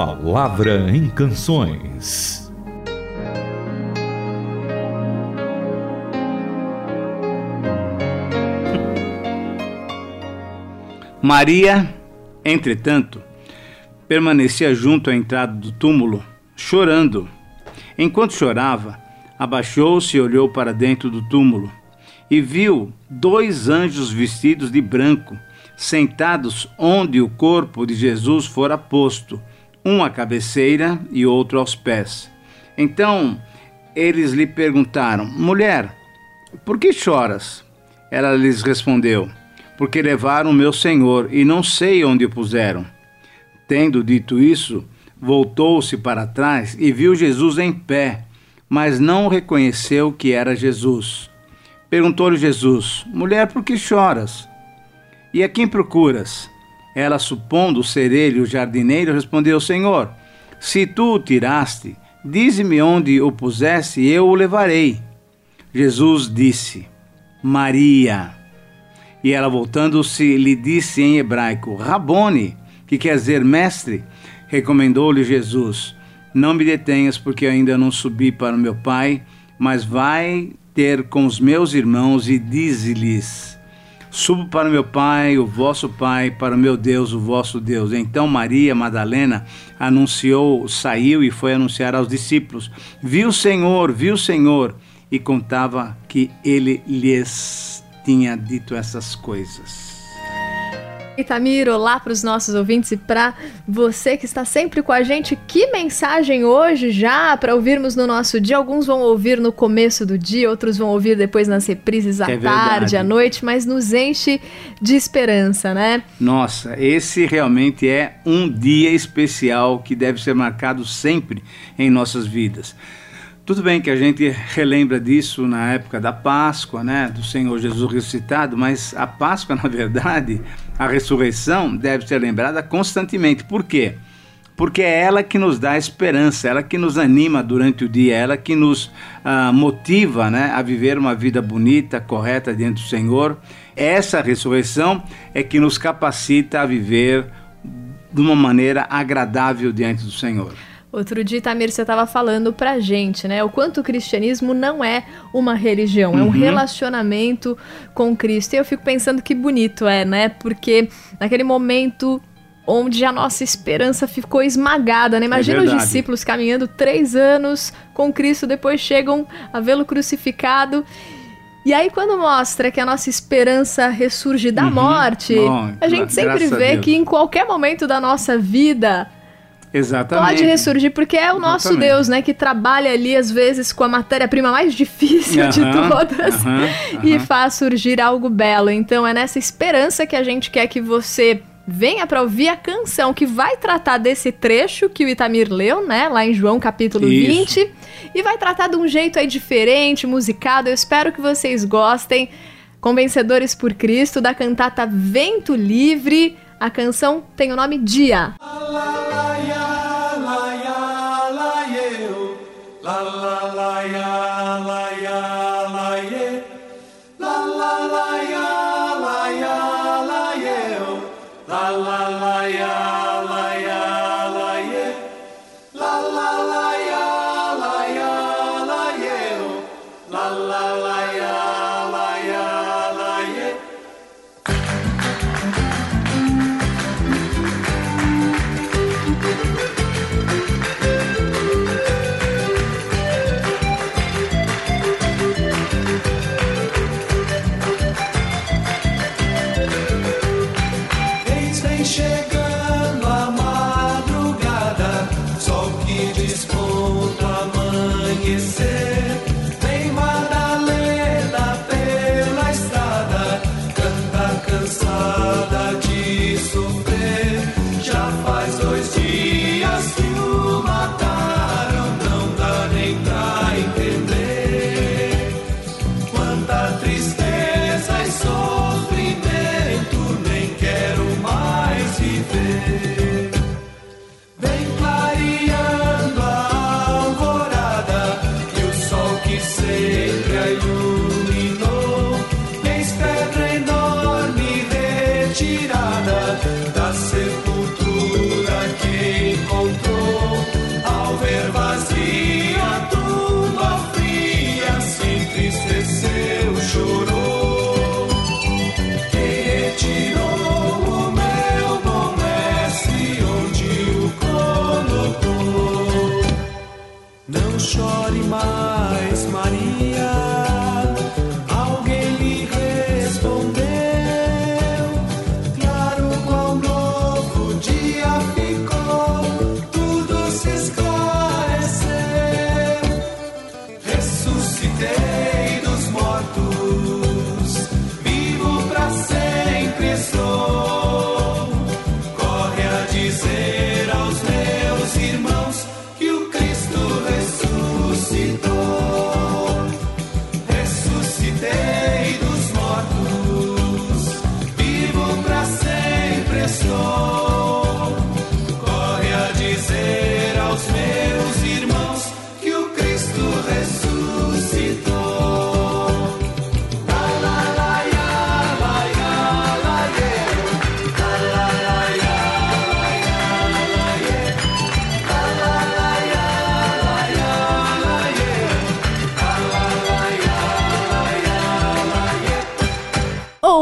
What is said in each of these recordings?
Palavra em Canções. Maria, entretanto, permanecia junto à entrada do túmulo, chorando. Enquanto chorava, abaixou-se e olhou para dentro do túmulo e viu dois anjos vestidos de branco, sentados onde o corpo de Jesus fora posto, um à cabeceira e outro aos pés. Então eles lhe perguntaram: Mulher, por que choras? Ela lhes respondeu: Porque levaram meu senhor e não sei onde o puseram. Tendo dito isso, voltou-se para trás e viu Jesus em pé, mas não reconheceu que era Jesus. Perguntou-lhe Jesus: Mulher, por que choras? E a quem procuras? Ela, supondo ser ele o jardineiro, respondeu: Senhor, se tu o tiraste, dize-me onde o puseste e eu o levarei. Jesus disse: Maria. E ela, voltando-se, lhe disse em hebraico: Rabone, que quer dizer mestre. Recomendou-lhe Jesus: Não me detenhas, porque ainda não subi para o meu Pai, mas vai ter com os meus irmãos e dize-lhes: Subo para meu Pai, o vosso Pai, para meu Deus, o vosso Deus. Então Maria Madalena anunciou, saiu e foi anunciar aos discípulos: Viu o Senhor, viu o Senhor, e contava que ele lhes tinha dito essas coisas. Itamir, olá para os nossos ouvintes e para você que está sempre com a gente. Que mensagem hoje já para ouvirmos no nosso dia? Alguns vão ouvir no começo do dia, outros vão ouvir depois nas reprises à é tarde, à noite, mas nos enche de esperança, né? Nossa, esse realmente é um dia especial que deve ser marcado sempre em nossas vidas. Tudo bem que a gente relembra disso na época da Páscoa, né, do Senhor Jesus ressuscitado, mas a Páscoa, na verdade, a ressurreição deve ser lembrada constantemente. Por quê? Porque é ela que nos dá esperança, ela que nos anima durante o dia, ela que nos ah, motiva né, a viver uma vida bonita, correta diante do Senhor. Essa ressurreição é que nos capacita a viver de uma maneira agradável diante do Senhor. Outro dia, Tamir, você estava falando pra gente, né? O quanto o cristianismo não é uma religião, uhum. é um uhum. relacionamento com Cristo. E eu fico pensando que bonito é, né? Porque naquele momento onde a nossa esperança ficou esmagada, né? Imagina é os discípulos caminhando três anos com Cristo, depois chegam a vê-lo crucificado. E aí, quando mostra que a nossa esperança ressurge da uhum. morte, Bom, a gente sempre vê que em qualquer momento da nossa vida Exatamente. Pode ressurgir, porque é o nosso Exatamente. Deus, né? Que trabalha ali, às vezes, com a matéria-prima mais difícil de todas e faz surgir algo belo. Então, é nessa esperança que a gente quer que você venha para ouvir a canção que vai tratar desse trecho que o Itamir leu, né? Lá em João capítulo Isso. 20. E vai tratar de um jeito aí diferente, musicado. Eu espero que vocês gostem. Convencedores por Cristo, da cantata Vento Livre. A canção tem o nome Dia. tirada da sepultura que encontrou. my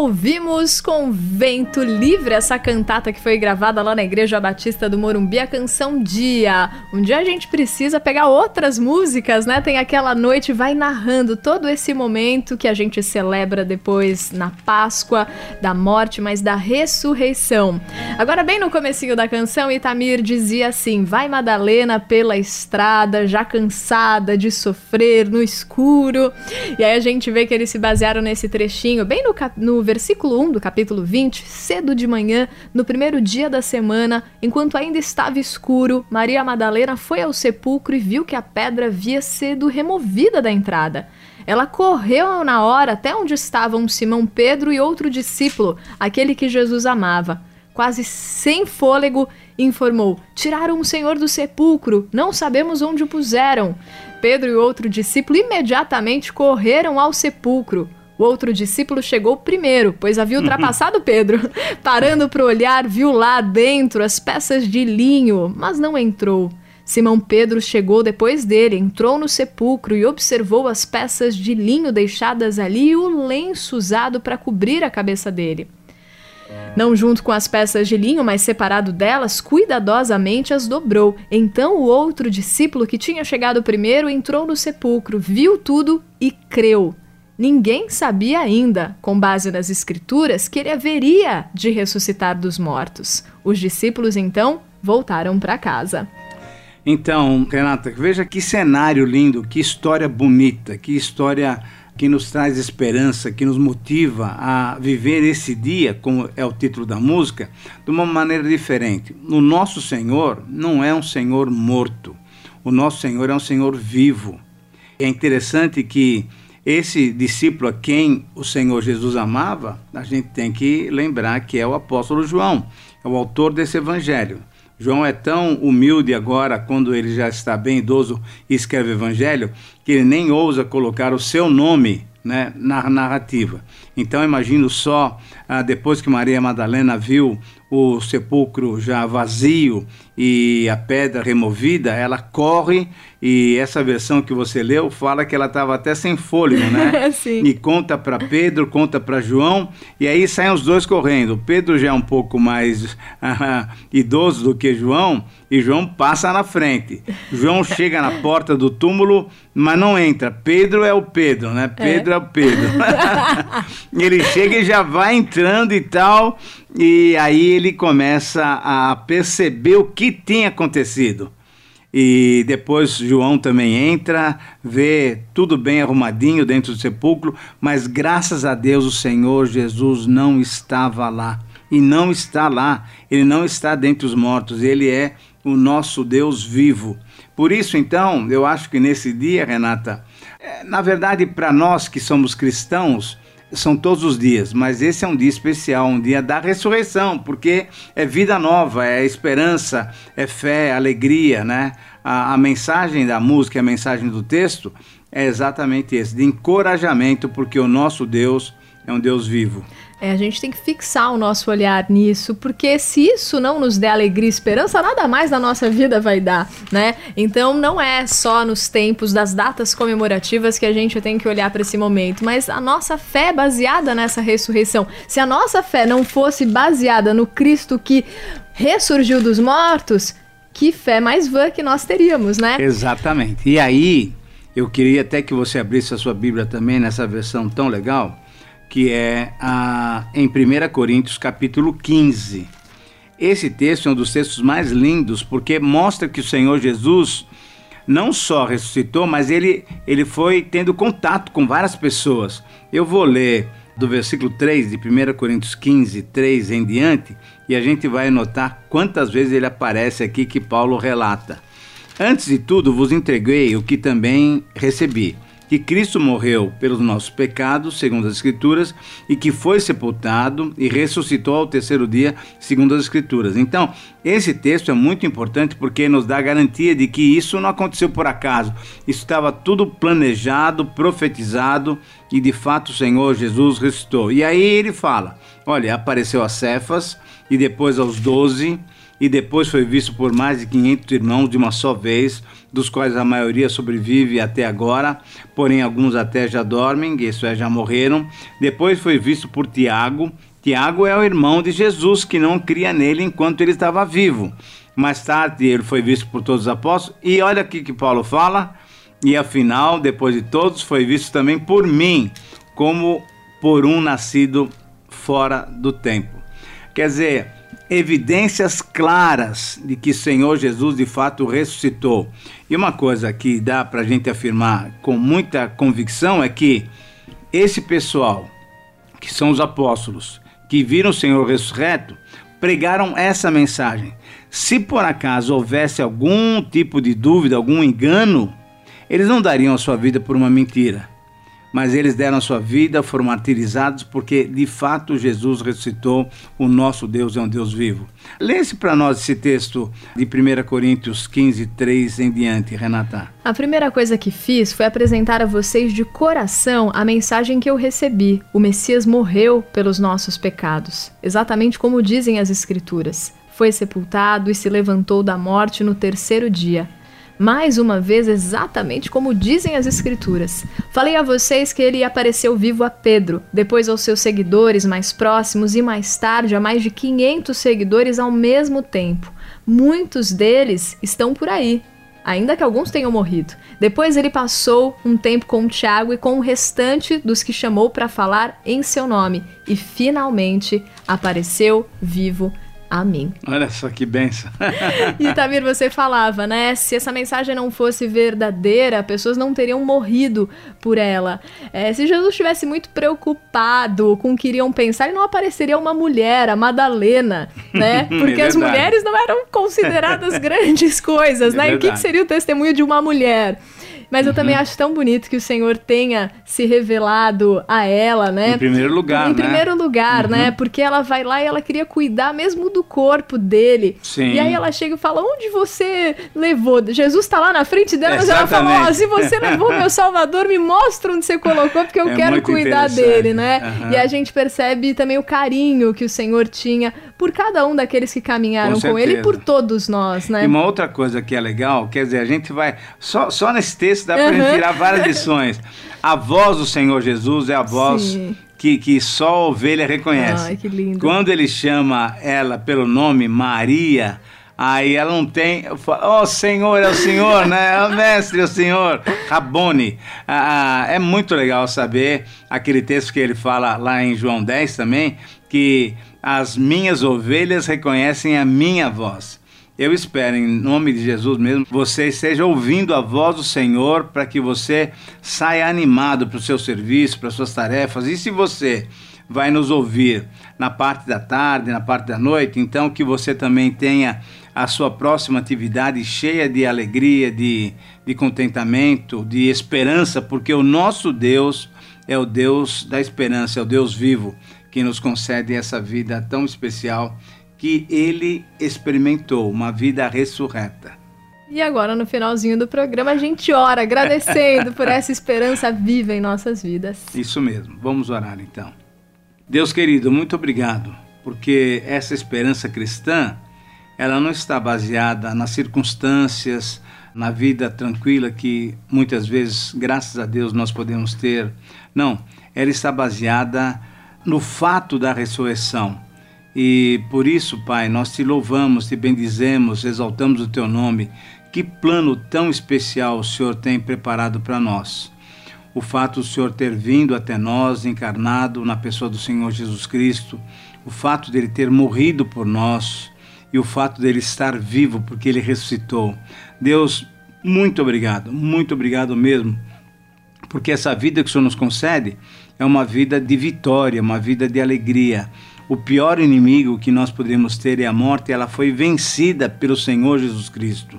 ouvimos com Vento Livre, essa cantata que foi gravada lá na Igreja Batista do Morumbi, a canção Dia. Um dia a gente precisa pegar outras músicas, né? Tem aquela noite, vai narrando todo esse momento que a gente celebra depois na Páscoa, da morte, mas da ressurreição. Agora, bem no comecinho da canção, Itamir dizia assim: Vai Madalena pela estrada, já cansada de sofrer no escuro. E aí a gente vê que eles se basearam nesse trechinho, bem no, no versículo 1 do capítulo 20, cedo de manhã, no primeiro dia da semana, enquanto ainda estava escuro, Maria Madalena foi ao sepulcro e viu que a pedra havia sido removida da entrada. Ela correu na hora até onde estavam Simão Pedro e outro discípulo, aquele que Jesus amava. Quase sem fôlego, informou: Tiraram o Senhor do sepulcro, não sabemos onde o puseram. Pedro e outro discípulo imediatamente correram ao sepulcro. O outro discípulo chegou primeiro, pois havia ultrapassado Pedro. Parando para olhar, viu lá dentro as peças de linho, mas não entrou. Simão Pedro chegou depois dele, entrou no sepulcro e observou as peças de linho deixadas ali e o lenço usado para cobrir a cabeça dele. Não junto com as peças de linho, mas separado delas, cuidadosamente as dobrou. Então o outro discípulo que tinha chegado primeiro entrou no sepulcro, viu tudo e creu. Ninguém sabia ainda, com base nas Escrituras, que ele haveria de ressuscitar dos mortos. Os discípulos então voltaram para casa. Então, Renata, veja que cenário lindo, que história bonita, que história que nos traz esperança, que nos motiva a viver esse dia, como é o título da música, de uma maneira diferente. O nosso Senhor não é um Senhor morto. O nosso Senhor é um Senhor vivo. É interessante que esse discípulo a quem o Senhor Jesus amava, a gente tem que lembrar que é o apóstolo João, é o autor desse evangelho. João é tão humilde agora, quando ele já está bem idoso e escreve o evangelho, que ele nem ousa colocar o seu nome né, na narrativa. Então imagino só, ah, depois que Maria Madalena viu o sepulcro já vazio e a pedra removida, ela corre e essa versão que você leu fala que ela estava até sem fôlego, né? Sim. E conta para Pedro, conta para João, e aí saem os dois correndo. Pedro já é um pouco mais uh, idoso do que João, e João passa na frente. João chega na porta do túmulo, mas não entra. Pedro é o Pedro, né? Pedro é, é o Pedro. ele chega e já vai entrando e tal, e aí ele começa a perceber o que tinha acontecido. E depois João também entra, vê tudo bem arrumadinho dentro do sepulcro, mas graças a Deus o Senhor Jesus não estava lá. E não está lá, ele não está dentre os mortos, ele é o nosso Deus vivo. Por isso, então, eu acho que nesse dia, Renata, é, na verdade, para nós que somos cristãos, são todos os dias, mas esse é um dia especial, um dia da ressurreição, porque é vida nova, é esperança, é fé, é alegria, né? A, a mensagem da música, a mensagem do texto é exatamente esse, de encorajamento, porque o nosso Deus é um Deus vivo. É, a gente tem que fixar o nosso olhar nisso, porque se isso não nos der alegria e esperança, nada mais na nossa vida vai dar, né? Então não é só nos tempos das datas comemorativas que a gente tem que olhar para esse momento, mas a nossa fé é baseada nessa ressurreição. Se a nossa fé não fosse baseada no Cristo que ressurgiu dos mortos, que fé mais vã que nós teríamos, né? Exatamente. E aí, eu queria até que você abrisse a sua Bíblia também nessa versão tão legal que é a, em 1 Coríntios capítulo 15. Esse texto é um dos textos mais lindos porque mostra que o Senhor Jesus não só ressuscitou, mas ele, ele foi tendo contato com várias pessoas. Eu vou ler do versículo 3 de 1 Coríntios 15, 3 em diante, e a gente vai notar quantas vezes ele aparece aqui que Paulo relata. Antes de tudo, vos entreguei o que também recebi que Cristo morreu pelos nossos pecados, segundo as Escrituras, e que foi sepultado e ressuscitou ao terceiro dia, segundo as Escrituras. Então, esse texto é muito importante porque nos dá a garantia de que isso não aconteceu por acaso. Isso estava tudo planejado, profetizado e de fato o Senhor Jesus ressuscitou. E aí ele fala: olha, apareceu a Cefas e depois aos doze, e depois foi visto por mais de 500 irmãos de uma só vez, dos quais a maioria sobrevive até agora, porém alguns até já dormem, isso é, já morreram. Depois foi visto por Tiago. Tiago é o irmão de Jesus que não cria nele enquanto ele estava vivo. Mais tarde ele foi visto por todos os apóstolos. E olha aqui que Paulo fala: e afinal, depois de todos, foi visto também por mim, como por um nascido fora do tempo. Quer dizer, evidências claras de que Senhor Jesus de fato ressuscitou. E uma coisa que dá para a gente afirmar com muita convicção é que esse pessoal, que são os apóstolos, que viram o Senhor ressurreto, pregaram essa mensagem. Se por acaso houvesse algum tipo de dúvida, algum engano, eles não dariam a sua vida por uma mentira, mas eles deram a sua vida, foram martirizados, porque de fato Jesus ressuscitou, o nosso Deus é um Deus vivo. Lê-se para nós esse texto de 1 Coríntios 15, 3 em diante, Renata. A primeira coisa que fiz foi apresentar a vocês de coração a mensagem que eu recebi. O Messias morreu pelos nossos pecados, exatamente como dizem as Escrituras. Foi sepultado e se levantou da morte no terceiro dia mais uma vez exatamente como dizem as Escrituras. Falei a vocês que ele apareceu vivo a Pedro, depois aos seus seguidores mais próximos e mais tarde a mais de 500 seguidores ao mesmo tempo. Muitos deles estão por aí, ainda que alguns tenham morrido. Depois ele passou um tempo com Tiago e com o restante dos que chamou para falar em seu nome e finalmente apareceu vivo a mim. Olha só que benção. e Tamir, você falava, né? Se essa mensagem não fosse verdadeira, pessoas não teriam morrido por ela. É, se Jesus estivesse muito preocupado com o que iriam pensar, não apareceria uma mulher, a Madalena, né? É Porque é as mulheres não eram consideradas grandes coisas, é né? Verdade. E o que, seria o testemunho de uma mulher? Mas eu também uhum. acho tão bonito que o Senhor tenha se revelado a ela, né? Em primeiro lugar, em né? Primeiro lugar, né? uhum. né? Porque ela vai lá e ela queria cuidar mesmo do corpo dele. Sim. E aí ela chega e fala: Onde você levou? Jesus está lá na frente dela, mas ela fala: oh, Se você levou meu Salvador, me mostra onde você colocou, porque eu é quero cuidar dele, né? Uhum. E a gente percebe também o carinho que o Senhor tinha por cada um daqueles que caminharam com, com ele e por todos nós, né? E uma outra coisa que é legal, quer dizer, a gente vai. Só, só nesse texto dá para uhum. tirar várias lições. A voz do Senhor Jesus é a voz. Que, que só a ovelha reconhece. Ai, que lindo. Quando ele chama ela pelo nome Maria, aí ela não tem. Ó oh, Senhor, é o Senhor, né? É o Mestre, é o Senhor. Rabone. Ah, é muito legal saber aquele texto que ele fala lá em João 10 também, que as minhas ovelhas reconhecem a minha voz. Eu espero, em nome de Jesus mesmo, você esteja ouvindo a voz do Senhor para que você saia animado para o seu serviço, para as suas tarefas. E se você vai nos ouvir na parte da tarde, na parte da noite, então que você também tenha a sua próxima atividade cheia de alegria, de, de contentamento, de esperança, porque o nosso Deus é o Deus da esperança, é o Deus vivo que nos concede essa vida tão especial que ele experimentou, uma vida ressurreta. E agora, no finalzinho do programa, a gente ora agradecendo por essa esperança viva em nossas vidas. Isso mesmo. Vamos orar então. Deus querido, muito obrigado, porque essa esperança cristã, ela não está baseada nas circunstâncias, na vida tranquila que muitas vezes, graças a Deus, nós podemos ter. Não, ela está baseada no fato da ressurreição. E por isso, Pai, nós te louvamos, te bendizemos, exaltamos o teu nome. Que plano tão especial o Senhor tem preparado para nós. O fato do Senhor ter vindo até nós, encarnado na pessoa do Senhor Jesus Cristo, o fato dele ter morrido por nós e o fato dele estar vivo porque ele ressuscitou. Deus, muito obrigado, muito obrigado mesmo, porque essa vida que o Senhor nos concede é uma vida de vitória, uma vida de alegria. O pior inimigo que nós podemos ter é a morte, ela foi vencida pelo Senhor Jesus Cristo.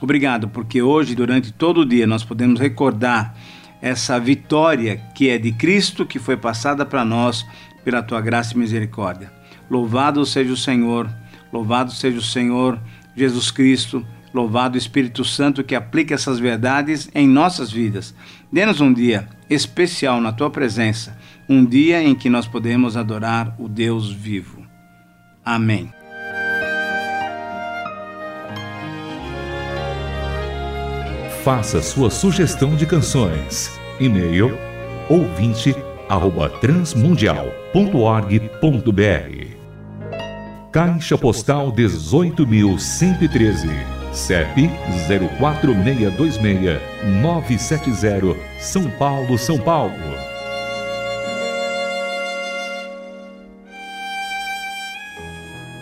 Obrigado, porque hoje, durante todo o dia, nós podemos recordar essa vitória que é de Cristo, que foi passada para nós pela tua graça e misericórdia. Louvado seja o Senhor, louvado seja o Senhor Jesus Cristo, louvado o Espírito Santo que aplica essas verdades em nossas vidas. Dê-nos um dia especial na tua presença, um dia em que nós podemos adorar o Deus vivo. Amém. Faça sua sugestão de canções. E-mail ouvinte@transmundial.org.br. Caixa Postal 18113, CEP 04626970, São Paulo, São Paulo.